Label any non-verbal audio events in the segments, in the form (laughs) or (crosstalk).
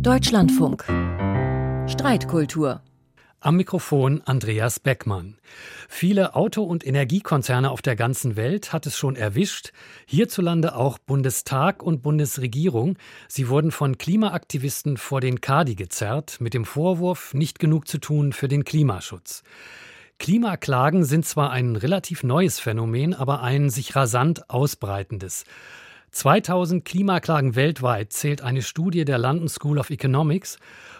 Deutschlandfunk. Streitkultur. Am Mikrofon Andreas Beckmann. Viele Auto- und Energiekonzerne auf der ganzen Welt hat es schon erwischt. Hierzulande auch Bundestag und Bundesregierung. Sie wurden von Klimaaktivisten vor den Kadi gezerrt, mit dem Vorwurf, nicht genug zu tun für den Klimaschutz. Klimaklagen sind zwar ein relativ neues Phänomen, aber ein sich rasant ausbreitendes. 2000 Klimaklagen weltweit zählt eine Studie der London School of Economics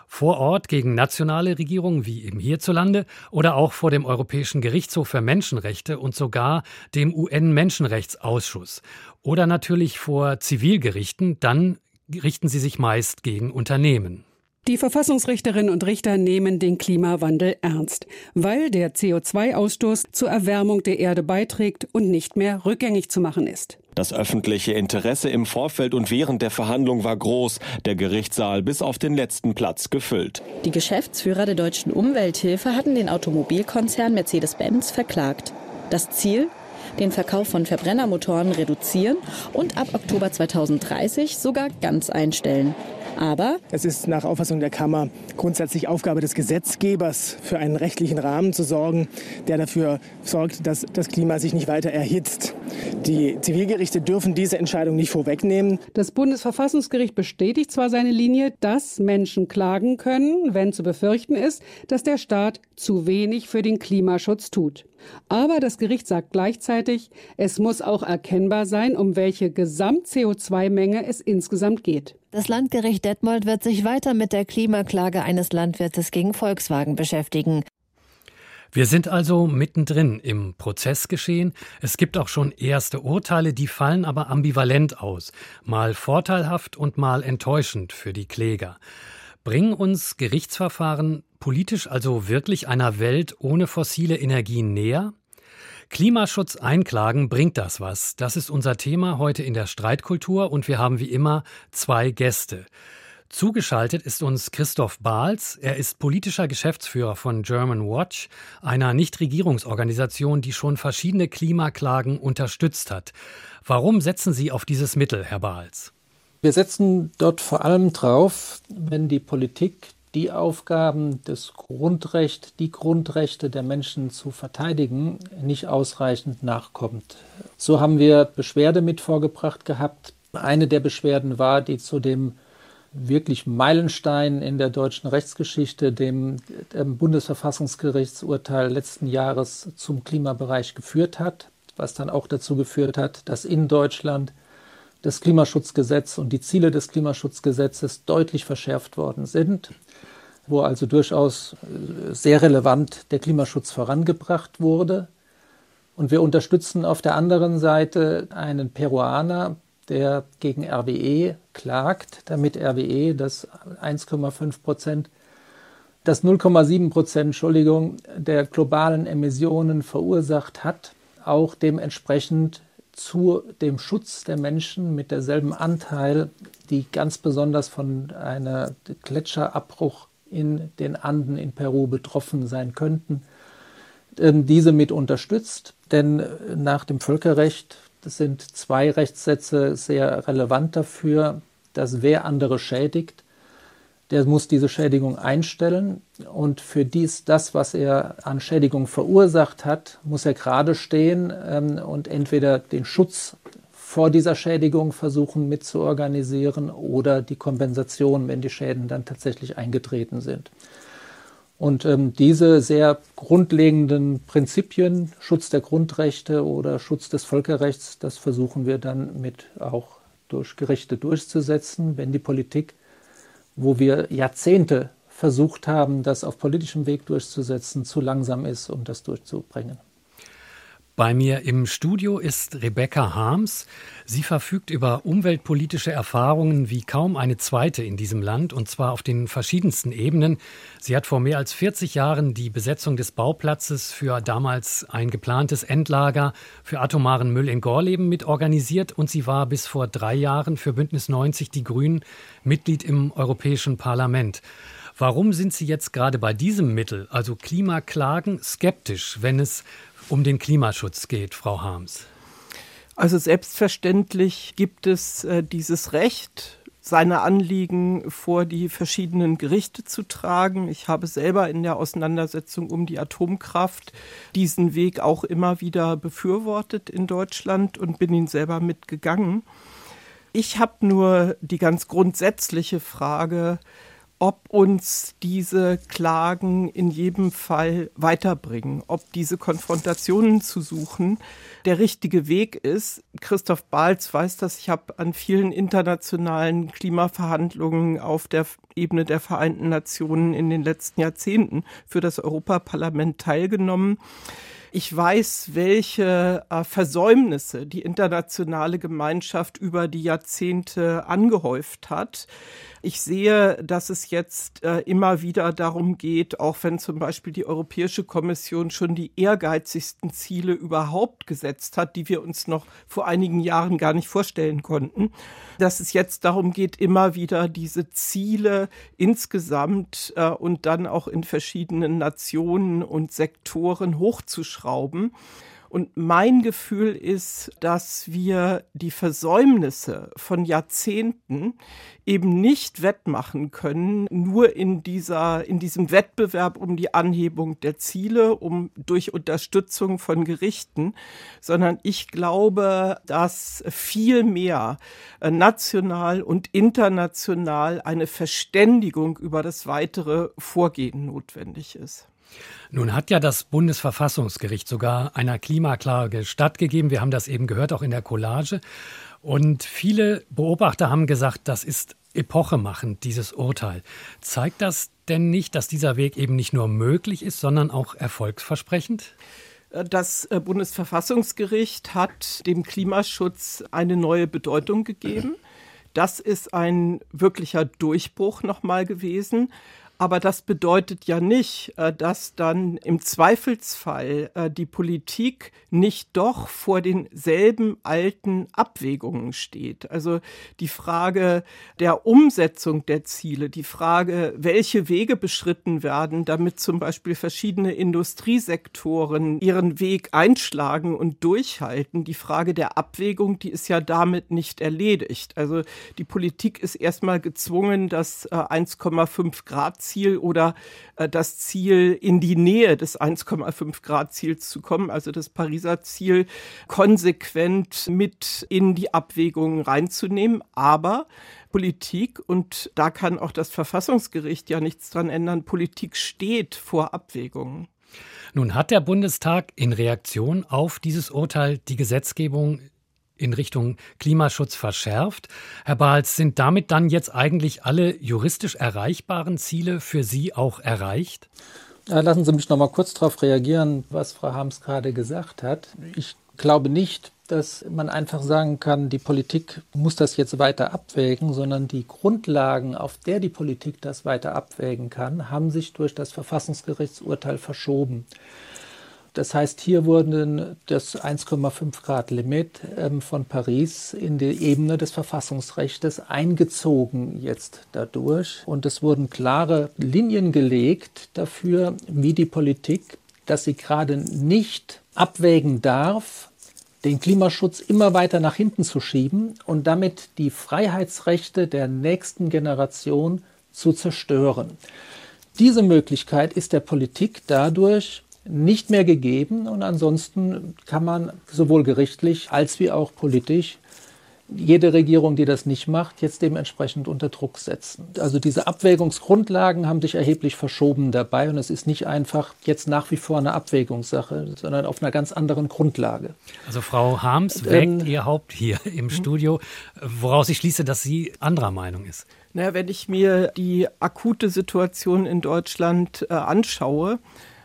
vor Ort gegen nationale Regierungen wie eben hierzulande oder auch vor dem Europäischen Gerichtshof für Menschenrechte und sogar dem UN-Menschenrechtsausschuss oder natürlich vor Zivilgerichten, dann richten sie sich meist gegen Unternehmen. Die Verfassungsrichterinnen und Richter nehmen den Klimawandel ernst, weil der CO2-Ausstoß zur Erwärmung der Erde beiträgt und nicht mehr rückgängig zu machen ist. Das öffentliche Interesse im Vorfeld und während der Verhandlung war groß, der Gerichtssaal bis auf den letzten Platz gefüllt. Die Geschäftsführer der deutschen Umwelthilfe hatten den Automobilkonzern Mercedes-Benz verklagt. Das Ziel? Den Verkauf von Verbrennermotoren reduzieren und ab Oktober 2030 sogar ganz einstellen. Aber es ist nach Auffassung der Kammer grundsätzlich Aufgabe des Gesetzgebers, für einen rechtlichen Rahmen zu sorgen, der dafür sorgt, dass das Klima sich nicht weiter erhitzt. Die Zivilgerichte dürfen diese Entscheidung nicht vorwegnehmen. Das Bundesverfassungsgericht bestätigt zwar seine Linie, dass Menschen klagen können, wenn zu befürchten ist, dass der Staat zu wenig für den Klimaschutz tut. Aber das Gericht sagt gleichzeitig, es muss auch erkennbar sein, um welche Gesamt-CO2-Menge es insgesamt geht. Das Landgericht Detmold wird sich weiter mit der Klimaklage eines Landwirtes gegen Volkswagen beschäftigen. Wir sind also mittendrin im Prozessgeschehen. Es gibt auch schon erste Urteile, die fallen aber ambivalent aus, mal vorteilhaft und mal enttäuschend für die Kläger. Bringen uns Gerichtsverfahren politisch also wirklich einer Welt ohne fossile Energien näher? Klimaschutz einklagen, bringt das was? Das ist unser Thema heute in der Streitkultur und wir haben wie immer zwei Gäste. Zugeschaltet ist uns Christoph Bahls. Er ist politischer Geschäftsführer von German Watch, einer Nichtregierungsorganisation, die schon verschiedene Klimaklagen unterstützt hat. Warum setzen Sie auf dieses Mittel, Herr Bahls? Wir setzen dort vor allem drauf, wenn die Politik die Aufgaben des Grundrechts, die Grundrechte der Menschen zu verteidigen, nicht ausreichend nachkommt. So haben wir Beschwerde mit vorgebracht gehabt. Eine der Beschwerden war, die zu dem wirklich Meilenstein in der deutschen Rechtsgeschichte, dem, dem Bundesverfassungsgerichtsurteil letzten Jahres zum Klimabereich geführt hat, was dann auch dazu geführt hat, dass in Deutschland das Klimaschutzgesetz und die Ziele des Klimaschutzgesetzes deutlich verschärft worden sind, wo also durchaus äh, sehr relevant der Klimaschutz vorangebracht wurde. Und wir unterstützen auf der anderen Seite einen Peruaner, der gegen RWE klagt, damit RWE das 1,5 Prozent, das 0,7 Prozent, Entschuldigung, der globalen Emissionen verursacht hat, auch dementsprechend zu dem Schutz der Menschen mit derselben Anteil, die ganz besonders von einem Gletscherabbruch in den Anden in Peru betroffen sein könnten, ähm, diese mit unterstützt. Denn äh, nach dem Völkerrecht sind zwei Rechtssätze sehr relevant dafür, dass wer andere schädigt, der muss diese Schädigung einstellen und für dies, das, was er an Schädigung verursacht hat, muss er gerade stehen ähm, und entweder den Schutz vor dieser Schädigung versuchen mitzuorganisieren oder die Kompensation, wenn die Schäden dann tatsächlich eingetreten sind. Und ähm, diese sehr grundlegenden Prinzipien, Schutz der Grundrechte oder Schutz des Völkerrechts, das versuchen wir dann mit auch durch Gerichte durchzusetzen, wenn die Politik wo wir Jahrzehnte versucht haben, das auf politischem Weg durchzusetzen, zu langsam ist, um das durchzubringen. Bei mir im Studio ist Rebecca Harms. Sie verfügt über umweltpolitische Erfahrungen wie kaum eine zweite in diesem Land, und zwar auf den verschiedensten Ebenen. Sie hat vor mehr als 40 Jahren die Besetzung des Bauplatzes für damals ein geplantes Endlager für atomaren Müll in Gorleben mitorganisiert und sie war bis vor drei Jahren für Bündnis 90 Die Grünen Mitglied im Europäischen Parlament. Warum sind Sie jetzt gerade bei diesem Mittel, also Klimaklagen, skeptisch, wenn es um den Klimaschutz geht, Frau Harms? Also selbstverständlich gibt es äh, dieses Recht seine Anliegen vor die verschiedenen Gerichte zu tragen. Ich habe selber in der Auseinandersetzung um die Atomkraft diesen Weg auch immer wieder befürwortet in Deutschland und bin ihn selber mitgegangen. Ich habe nur die ganz grundsätzliche Frage, ob uns diese Klagen in jedem Fall weiterbringen, ob diese Konfrontationen zu suchen der richtige Weg ist. Christoph Balz weiß das. Ich habe an vielen internationalen Klimaverhandlungen auf der Ebene der Vereinten Nationen in den letzten Jahrzehnten für das Europaparlament teilgenommen. Ich weiß, welche äh, Versäumnisse die internationale Gemeinschaft über die Jahrzehnte angehäuft hat. Ich sehe, dass es jetzt äh, immer wieder darum geht, auch wenn zum Beispiel die Europäische Kommission schon die ehrgeizigsten Ziele überhaupt gesetzt hat, die wir uns noch vor einigen Jahren gar nicht vorstellen konnten, dass es jetzt darum geht, immer wieder diese Ziele insgesamt äh, und dann auch in verschiedenen Nationen und Sektoren hochzuschrauben. Und mein Gefühl ist, dass wir die Versäumnisse von Jahrzehnten eben nicht wettmachen können, nur in dieser, in diesem Wettbewerb um die Anhebung der Ziele, um durch Unterstützung von Gerichten, sondern ich glaube, dass viel mehr äh, national und international eine Verständigung über das weitere Vorgehen notwendig ist. Nun hat ja das Bundesverfassungsgericht sogar einer Klimaklage stattgegeben. Wir haben das eben gehört, auch in der Collage. Und viele Beobachter haben gesagt, das ist epochemachend, dieses Urteil. Zeigt das denn nicht, dass dieser Weg eben nicht nur möglich ist, sondern auch erfolgsversprechend? Das äh, Bundesverfassungsgericht hat dem Klimaschutz eine neue Bedeutung gegeben. Das ist ein wirklicher Durchbruch nochmal gewesen. Aber das bedeutet ja nicht, äh, dass dann im Zweifelsfall äh, die Politik nicht doch vor denselben alten Abwägungen steht. Also die Frage der Umsetzung der Ziele, die Frage, welche Wege beschritten werden, damit zum Beispiel verschiedene Industriesektoren ihren Weg einschlagen und durchhalten. Die Frage der Abwägung, die ist ja damit nicht erledigt. Also die Politik ist erstmal gezwungen, das 1,5 äh, Grad Ziel oder äh, das Ziel in die Nähe des 1,5 Grad Ziels zu kommen, also das Pariser Ziel konsequent mit in die Abwägungen reinzunehmen. Aber Politik, und da kann auch das Verfassungsgericht ja nichts dran ändern, Politik steht vor Abwägungen. Nun hat der Bundestag in Reaktion auf dieses Urteil die Gesetzgebung in Richtung Klimaschutz verschärft. Herr Bahls, sind damit dann jetzt eigentlich alle juristisch erreichbaren Ziele für Sie auch erreicht? Lassen Sie mich noch mal kurz darauf reagieren, was Frau Harms gerade gesagt hat. Ich glaube nicht, dass man einfach sagen kann, die Politik muss das jetzt weiter abwägen, sondern die Grundlagen, auf der die Politik das weiter abwägen kann, haben sich durch das Verfassungsgerichtsurteil verschoben. Das heißt, hier wurde das 1,5 Grad Limit ähm, von Paris in die Ebene des Verfassungsrechts eingezogen jetzt dadurch. Und es wurden klare Linien gelegt dafür, wie die Politik, dass sie gerade nicht abwägen darf, den Klimaschutz immer weiter nach hinten zu schieben und damit die Freiheitsrechte der nächsten Generation zu zerstören. Diese Möglichkeit ist der Politik dadurch nicht mehr gegeben und ansonsten kann man sowohl gerichtlich als wie auch politisch jede Regierung, die das nicht macht, jetzt dementsprechend unter Druck setzen. Also diese Abwägungsgrundlagen haben sich erheblich verschoben dabei und es ist nicht einfach jetzt nach wie vor eine Abwägungssache, sondern auf einer ganz anderen Grundlage. Also Frau Harms wägt ähm, ihr Haupt hier im Studio, woraus ich schließe, dass sie anderer Meinung ist. Naja, wenn ich mir die akute Situation in Deutschland äh, anschaue,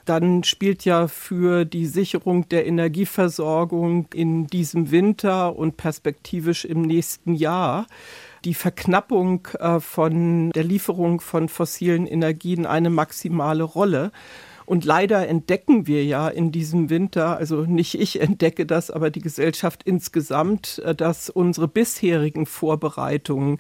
dann spielt ja für die Sicherung der Energieversorgung in diesem Winter und perspektivisch im nächsten Jahr die Verknappung äh, von der Lieferung von fossilen Energien eine maximale Rolle. Und leider entdecken wir ja in diesem Winter, also nicht ich entdecke das, aber die Gesellschaft insgesamt, äh, dass unsere bisherigen Vorbereitungen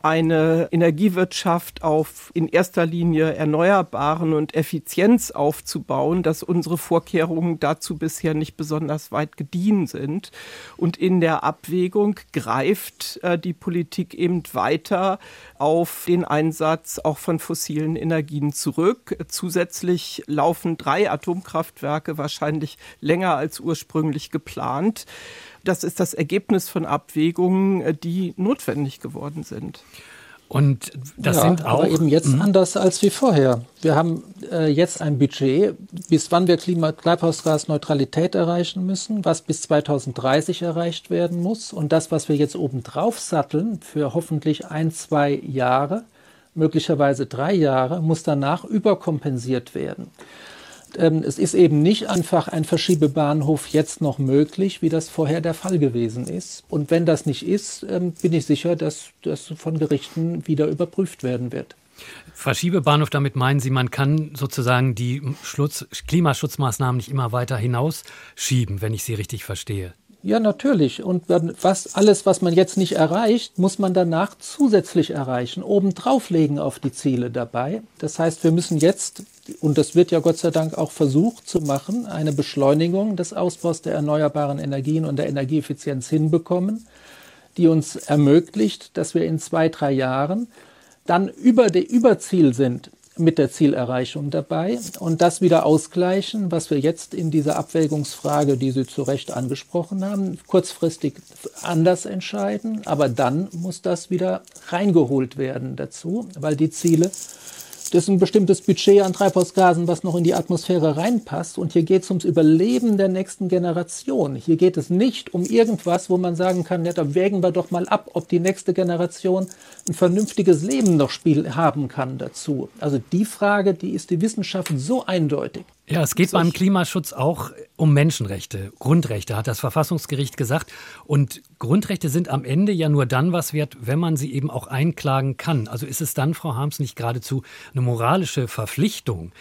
eine Energiewirtschaft auf in erster Linie Erneuerbaren und Effizienz aufzubauen, dass unsere Vorkehrungen dazu bisher nicht besonders weit gediehen sind. Und in der Abwägung greift äh, die Politik eben weiter auf den Einsatz auch von fossilen Energien zurück. Zusätzlich laufen drei Atomkraftwerke wahrscheinlich länger als ursprünglich geplant. Das ist das Ergebnis von Abwägungen, äh, die notwendig geworden sind. Und das ja, sind auch aber eben jetzt mh. anders als wie vorher. Wir haben äh, jetzt ein Budget, bis wann wir Klima Treibhausgasneutralität erreichen müssen, was bis 2030 erreicht werden muss. Und das, was wir jetzt obendrauf satteln für hoffentlich ein, zwei Jahre, möglicherweise drei Jahre, muss danach überkompensiert werden. Ähm, es ist eben nicht einfach ein Verschiebebahnhof jetzt noch möglich, wie das vorher der Fall gewesen ist. Und wenn das nicht ist, ähm, bin ich sicher, dass das von Gerichten wieder überprüft werden wird. Verschiebebahnhof, damit meinen Sie, man kann sozusagen die Schutz, Klimaschutzmaßnahmen nicht immer weiter hinausschieben, wenn ich Sie richtig verstehe. Ja, natürlich. Und was, alles, was man jetzt nicht erreicht, muss man danach zusätzlich erreichen, obendrauf legen auf die Ziele dabei. Das heißt, wir müssen jetzt, und das wird ja Gott sei Dank auch versucht zu machen, eine Beschleunigung des Ausbaus der erneuerbaren Energien und der Energieeffizienz hinbekommen, die uns ermöglicht, dass wir in zwei, drei Jahren dann über die Überziel sind mit der Zielerreichung dabei und das wieder ausgleichen, was wir jetzt in dieser Abwägungsfrage, die Sie zu Recht angesprochen haben, kurzfristig anders entscheiden. Aber dann muss das wieder reingeholt werden dazu, weil die Ziele das ist ein bestimmtes Budget an Treibhausgasen, was noch in die Atmosphäre reinpasst. Und hier geht es ums Überleben der nächsten Generation. Hier geht es nicht um irgendwas, wo man sagen kann, ja, da wägen wir doch mal ab, ob die nächste Generation ein vernünftiges Leben noch Spiel haben kann dazu. Also die Frage, die ist die Wissenschaft so eindeutig. Ja, es geht beim Klimaschutz auch um Menschenrechte, Grundrechte, hat das Verfassungsgericht gesagt. Und Grundrechte sind am Ende ja nur dann was wert, wenn man sie eben auch einklagen kann. Also ist es dann, Frau Harms, nicht geradezu eine moralische Verpflichtung,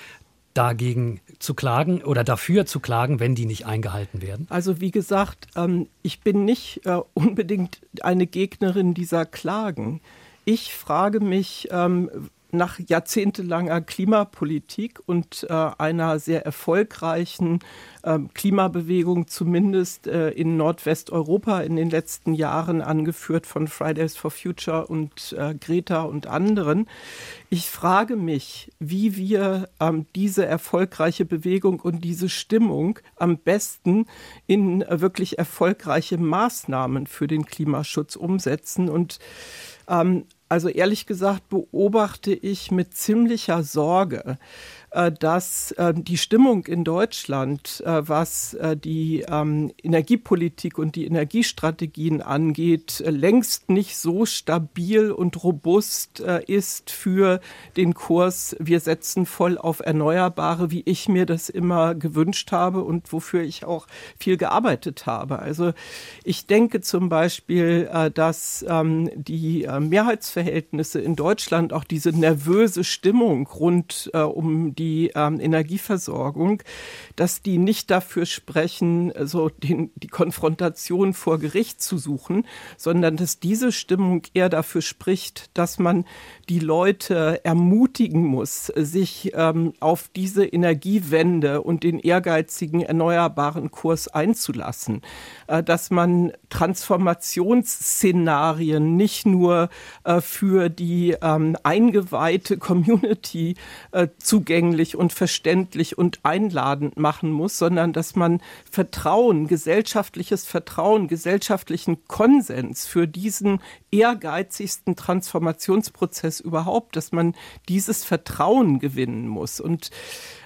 dagegen zu klagen oder dafür zu klagen, wenn die nicht eingehalten werden? Also wie gesagt, ähm, ich bin nicht äh, unbedingt eine Gegnerin dieser Klagen. Ich frage mich, ähm, nach jahrzehntelanger Klimapolitik und äh, einer sehr erfolgreichen äh, Klimabewegung, zumindest äh, in Nordwesteuropa in den letzten Jahren, angeführt von Fridays for Future und äh, Greta und anderen. Ich frage mich, wie wir ähm, diese erfolgreiche Bewegung und diese Stimmung am besten in äh, wirklich erfolgreiche Maßnahmen für den Klimaschutz umsetzen. Und ähm, also ehrlich gesagt beobachte ich mit ziemlicher Sorge, dass äh, die Stimmung in Deutschland, äh, was die ähm, Energiepolitik und die Energiestrategien angeht, längst nicht so stabil und robust ist für den Kurs, wir setzen voll auf Erneuerbare, wie ich mir das immer gewünscht habe und wofür ich auch viel gearbeitet habe. Also ich denke zum Beispiel, dass ähm, die Mehrheitsverhältnisse in Deutschland, auch diese nervöse Stimmung rund um die ähm, Energieversorgung, dass die nicht dafür sprechen, so den, die Konfrontation vor Gericht zu suchen, sondern dass diese Stimmung eher dafür spricht, dass man die Leute ermutigen muss, sich ähm, auf diese Energiewende und den ehrgeizigen erneuerbaren Kurs einzulassen, äh, dass man Transformationsszenarien nicht nur äh, für die ähm, eingeweihte Community äh, zugänglich und verständlich und einladend machen muss, sondern dass man Vertrauen, gesellschaftliches Vertrauen, gesellschaftlichen Konsens für diesen ehrgeizigsten Transformationsprozess überhaupt, dass man dieses Vertrauen gewinnen muss. Und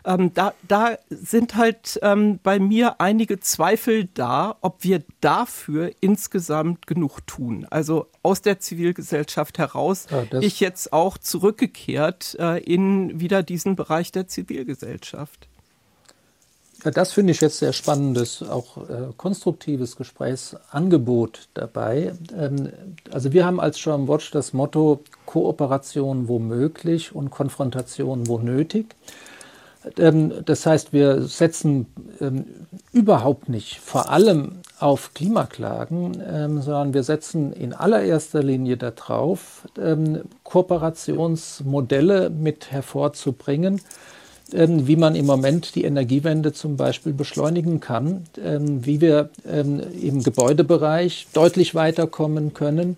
ähm, da, da sind halt ähm, bei mir einige Zweifel da, ob wir dafür insgesamt genug tun. Also aus der Zivilgesellschaft heraus, ja, ich jetzt auch zurückgekehrt äh, in wieder diesen Bereich der Zivilgesellschaft. Das finde ich jetzt sehr spannendes, auch äh, konstruktives Gesprächsangebot dabei. Ähm, also wir haben als German Watch das Motto Kooperation wo möglich und Konfrontation wo nötig. Ähm, das heißt, wir setzen ähm, überhaupt nicht vor allem auf Klimaklagen, ähm, sondern wir setzen in allererster Linie darauf, Kooperationsmodelle mit hervorzubringen, wie man im Moment die Energiewende zum Beispiel beschleunigen kann, wie wir im Gebäudebereich deutlich weiterkommen können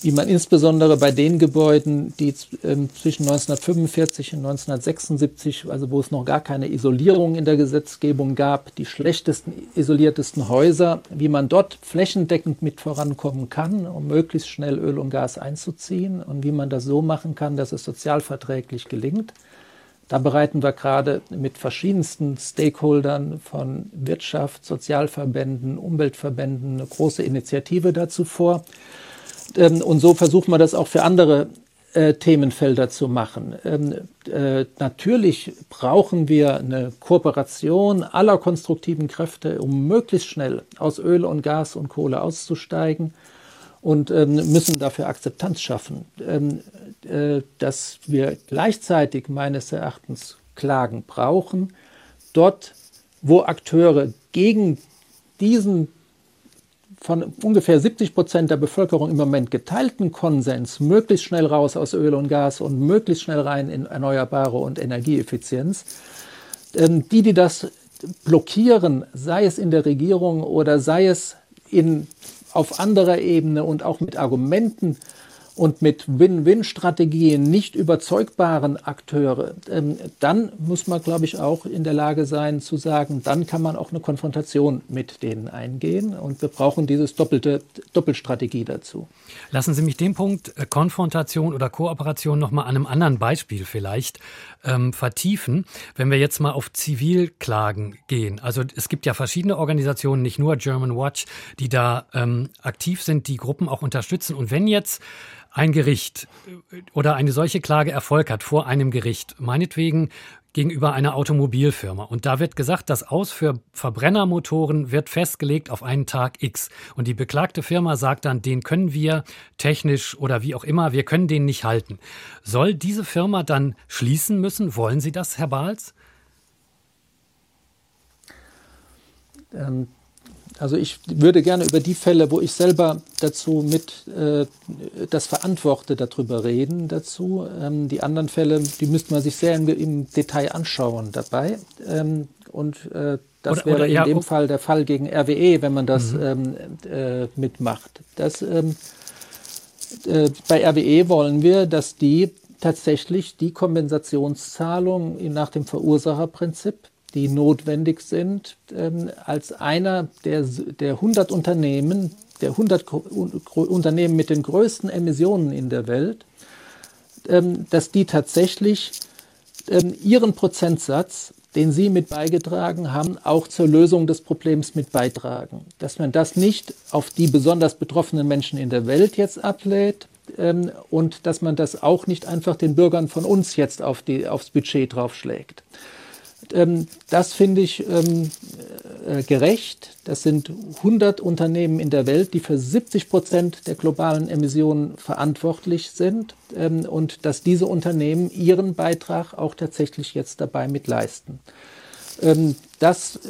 wie man insbesondere bei den Gebäuden, die ähm, zwischen 1945 und 1976, also wo es noch gar keine Isolierung in der Gesetzgebung gab, die schlechtesten isoliertesten Häuser, wie man dort flächendeckend mit vorankommen kann, um möglichst schnell Öl und Gas einzuziehen und wie man das so machen kann, dass es sozialverträglich gelingt. Da bereiten wir gerade mit verschiedensten Stakeholdern von Wirtschaft, Sozialverbänden, Umweltverbänden eine große Initiative dazu vor. Ähm, und so versuchen wir das auch für andere äh, Themenfelder zu machen. Ähm, äh, natürlich brauchen wir eine Kooperation aller konstruktiven Kräfte, um möglichst schnell aus Öl und Gas und Kohle auszusteigen und ähm, müssen dafür Akzeptanz schaffen. Ähm, äh, dass wir gleichzeitig meines Erachtens Klagen brauchen, dort, wo Akteure gegen diesen von ungefähr 70 Prozent der Bevölkerung im Moment geteilten Konsens möglichst schnell raus aus Öl und Gas und möglichst schnell rein in Erneuerbare und Energieeffizienz. Ähm, die, die das blockieren, sei es in der Regierung oder sei es in, auf anderer Ebene und auch mit Argumenten, und mit Win-Win-Strategien nicht überzeugbaren Akteure, ähm, dann muss man, glaube ich, auch in der Lage sein zu sagen, dann kann man auch eine Konfrontation mit denen eingehen. Und wir brauchen dieses doppelte Doppelstrategie dazu. Lassen Sie mich den Punkt äh, Konfrontation oder Kooperation noch mal an einem anderen Beispiel vielleicht ähm, vertiefen. Wenn wir jetzt mal auf Zivilklagen gehen. Also es gibt ja verschiedene Organisationen, nicht nur German Watch, die da ähm, aktiv sind, die Gruppen auch unterstützen. Und wenn jetzt ein Gericht äh, oder eine solche Klage Erfolg hat vor einem Gericht, meinetwegen gegenüber einer Automobilfirma. Und da wird gesagt, das Aus für Verbrennermotoren wird festgelegt auf einen Tag X. Und die beklagte Firma sagt dann, den können wir technisch oder wie auch immer, wir können den nicht halten. Soll diese Firma dann schließen müssen? Wollen Sie das, Herr Bahls? Ähm, also ich würde gerne über die Fälle, wo ich selber dazu mit äh, das verantworte, darüber reden dazu. Ähm, die anderen Fälle, die müsste man sich sehr im, im Detail anschauen dabei. Ähm, und äh, das oder, wäre oder, in ja, dem Fall der Fall gegen RWE, wenn man das mhm. ähm, äh, mitmacht. Das, ähm, äh, bei RWE wollen wir, dass die tatsächlich die Kompensationszahlung nach dem Verursacherprinzip die notwendig sind, ähm, als einer der, der 100 Unternehmen, der 100 Unternehmen mit den größten Emissionen in der Welt, ähm, dass die tatsächlich ähm, ihren Prozentsatz, den sie mit beigetragen haben, auch zur Lösung des Problems mit beitragen. Dass man das nicht auf die besonders betroffenen Menschen in der Welt jetzt ablädt, und dass man das auch nicht einfach den Bürgern von uns jetzt auf die, aufs Budget draufschlägt. Ähm, das finde ich ähm, äh, gerecht. Das sind 100 Unternehmen in der Welt, die für 70 Prozent der globalen Emissionen verantwortlich sind ähm, und dass diese Unternehmen ihren Beitrag auch tatsächlich jetzt dabei mit leisten. Ähm, das,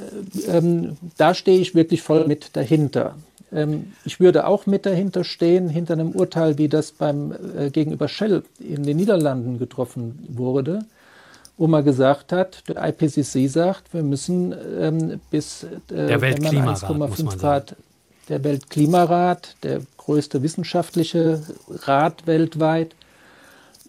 äh, ähm, da stehe ich wirklich voll mit dahinter. Ähm, ich würde auch mit dahinter stehen, hinter einem Urteil, wie das beim äh, gegenüber Shell in den Niederlanden getroffen wurde wo man gesagt hat, der IPCC sagt, wir müssen ähm, bis äh, der Weltklimarat, 1,5 Grad, der Weltklimarat, der größte wissenschaftliche Rat weltweit,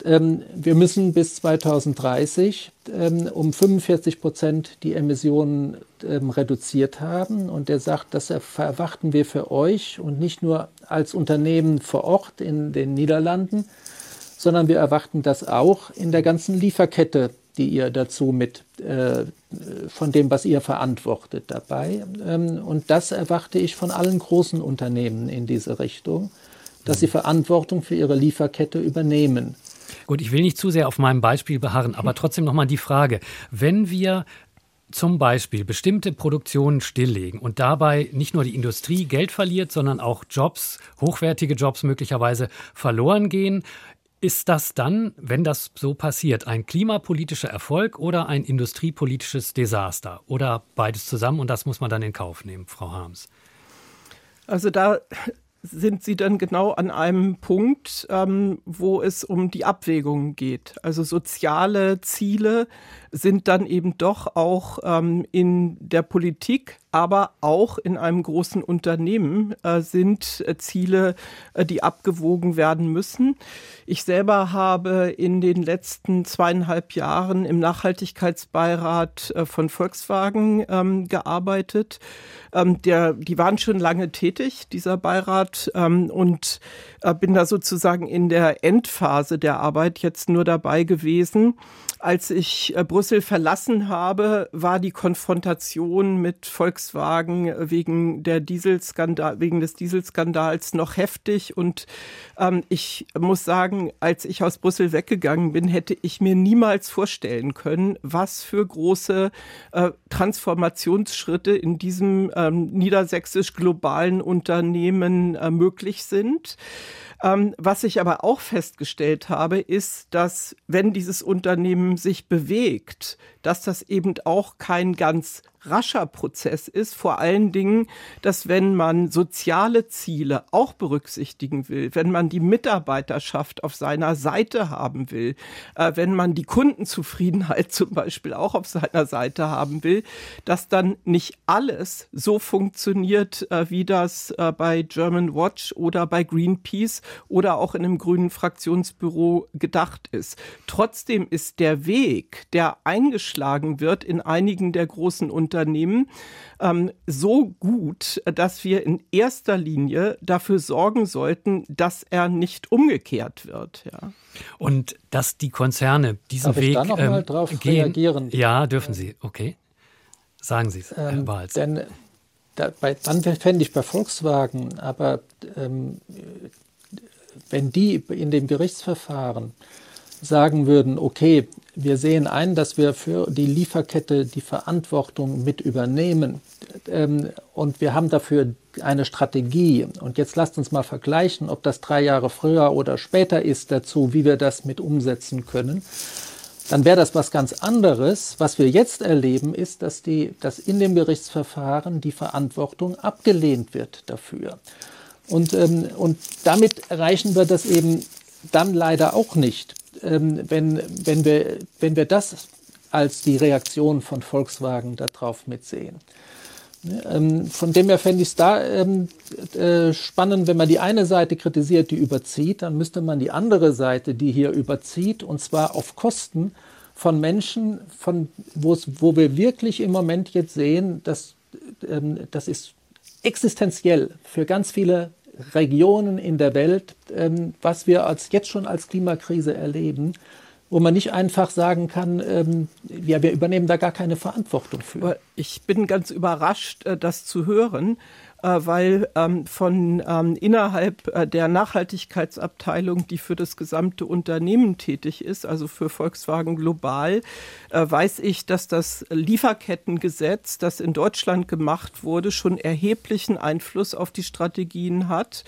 ähm, wir müssen bis 2030 ähm, um 45 Prozent die Emissionen ähm, reduziert haben. Und der sagt, das erwarten wir für euch und nicht nur als Unternehmen vor Ort in den Niederlanden, sondern wir erwarten das auch in der ganzen Lieferkette die ihr dazu mit äh, von dem, was ihr verantwortet, dabei. Ähm, und das erwarte ich von allen großen Unternehmen in diese Richtung, dass sie mhm. Verantwortung für ihre Lieferkette übernehmen. Gut, ich will nicht zu sehr auf meinem Beispiel beharren, aber trotzdem nochmal die Frage, wenn wir zum Beispiel bestimmte Produktionen stilllegen und dabei nicht nur die Industrie Geld verliert, sondern auch Jobs, hochwertige Jobs möglicherweise verloren gehen, Ist das dann, wenn das so passiert, ein klimapolitischer Erfolg oder ein industriepolitisches Desaster? Oder beides zusammen und das muss man dann in Kauf nehmen, Frau Harms? Also da sind Sie dann genau an einem Punkt, ähm, wo es um die Abwägungen geht. Also soziale Ziele sind dann eben doch auch ähm, in der Politik, aber auch in einem großen Unternehmen äh, sind äh, Ziele, äh, die abgewogen werden müssen. Ich selber habe in den letzten zweieinhalb Jahren im Nachhaltigkeitsbeirat äh, von Volkswagen ähm, gearbeitet. Ähm, der, die waren schon lange tätig, dieser Beirat, ähm, und äh, bin da sozusagen in der Endphase der Arbeit jetzt nur dabei gewesen. Als ich äh, Brüssel verlassen habe, war die Konfrontation mit Volkswagen wegen der Dieselskandal, wegen des Dieselskandals noch heftig. Und ähm, ich muss sagen, als ich aus Brüssel weggegangen bin, hätte ich mir niemals vorstellen können, was für große äh, Transformationsschritte in diesem ähm, niedersächsisch globalen Unternehmen äh, möglich sind. Ähm, was ich aber auch festgestellt habe, ist, dass wenn dieses Unternehmen sich bewegt, dass das eben auch kein ganz rascher Prozess ist, vor allen Dingen, dass wenn man soziale Ziele auch berücksichtigen will, wenn man die Mitarbeiterschaft auf seiner Seite haben will, äh, wenn man die Kundenzufriedenheit (laughs) zum Beispiel auch auf seiner Seite haben will, dass dann nicht alles so funktioniert, äh, wie das äh, bei German Watch oder bei Greenpeace oder auch in einem grünen Fraktionsbüro gedacht ist. Trotzdem ist der Weg, der eingeschlagen wird in einigen der großen Unternehmen, ähm, so gut, dass wir in erster Linie dafür sorgen sollten, dass er nicht umgekehrt wird. Ja. Und dass die Konzerne diesen Darf Weg ich da noch ähm, mal drauf gehen. reagieren? Ja, dürfen Sie. Okay. Sagen Sie es, Herr Ähm, Balz. denn da, bei, dann fände ich bei Volkswagen, aber ähm, wenn die in dem Gerichtsverfahren sagen würden, okay, wir sehen ein, dass wir für die Lieferkette die Verantwortung mit übernehmen ähm, und wir haben dafür eine Strategie. Und jetzt lasst uns mal vergleichen, ob das drei Jahre früher oder später ist dazu, wie wir das mit umsetzen können. Dann wäre das was ganz anderes. Was wir jetzt erleben, ist, dass, die, dass in dem Gerichtsverfahren die Verantwortung abgelehnt wird dafür. Und, ähm, und damit erreichen wir das eben dann leider auch nicht ähm, wenn, wenn, wir, wenn wir das als die Reaktion von Volkswagen darauf mitsehen. Ähm, von dem her fände ich es da ähm, äh, spannend, wenn man die eine Seite kritisiert, die überzieht, dann müsste man die andere Seite, die hier überzieht, und zwar auf Kosten von Menschen, von wo wir wirklich im Moment jetzt sehen, dass ähm, das ist existenziell für ganz viele Regionen in der Welt, ähm, was wir als, jetzt schon als Klimakrise erleben, wo man nicht einfach sagen kann, ähm, ja, wir übernehmen da gar keine Verantwortung für. Ich bin ganz überrascht, äh, das zu hören, weil ähm, von ähm, innerhalb äh, der Nachhaltigkeitsabteilung, die für das gesamte Unternehmen tätig ist, also für Volkswagen global, äh, weiß ich, dass das Lieferkettengesetz, das in Deutschland gemacht wurde, schon erheblichen Einfluss auf die Strategien hat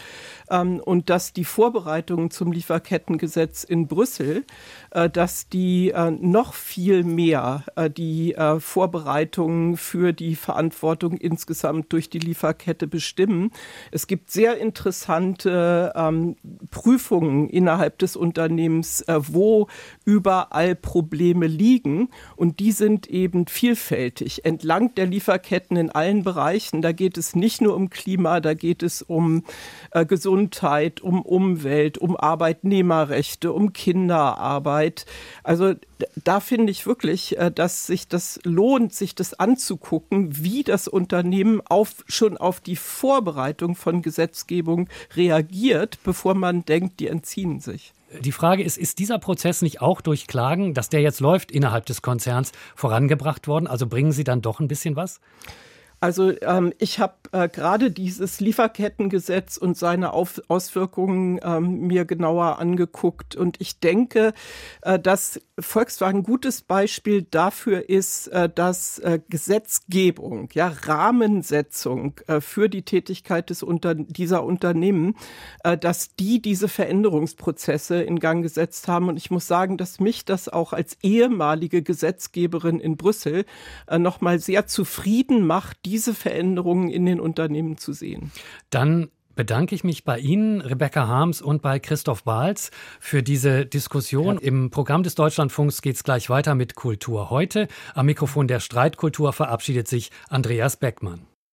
ähm, und dass die Vorbereitungen zum Lieferkettengesetz in Brüssel, äh, dass die äh, noch viel mehr äh, die Vorbereitungen für die Verantwortung insgesamt durch die Lieferkette bestimmen. Es gibt sehr interessante ähm, Prüfungen innerhalb des Unternehmens, äh, wo überall Probleme liegen. Und die sind eben vielfältig entlang der Lieferketten in allen Bereichen. Da geht es nicht nur um Klima, da geht es um äh, Gesundheit, um Umwelt, um Arbeitnehmerrechte, um Kinderarbeit. Also da finde ich wirklich, äh, dass sich das lohnt, sich das anzugucken, wie das Unternehmen auf, schon auf die Vorbereitung von Gesetzgebung reagiert, bevor man denkt, die entziehen sich. Die Frage ist, ist dieser Prozess nicht auch durch Klagen, dass der jetzt läuft innerhalb des Konzerns, vorangebracht worden? Also bringen Sie dann doch ein bisschen was? Also ähm, ich habe äh, gerade dieses Lieferkettengesetz und seine Auf Auswirkungen ähm, mir genauer angeguckt. Und ich denke, äh, dass Volkswagen ein gutes Beispiel dafür ist, äh, dass äh, Gesetzgebung, ja, Rahmensetzung äh, für die Tätigkeit des Unter dieser Unternehmen, äh, dass die diese Veränderungsprozesse in Gang gesetzt haben. Und ich muss sagen, dass mich das auch als ehemalige Gesetzgeberin in Brüssel äh, nochmal sehr zufrieden macht, diese Veränderungen in den Unternehmen zu sehen. Dann bedanke ich mich bei Ihnen, Rebecca Harms und bei Christoph Bahls für diese Diskussion. Ja. Im Programm des Deutschlandfunks geht es gleich weiter mit Kultur. Heute am Mikrofon der Streitkultur verabschiedet sich Andreas Beckmann.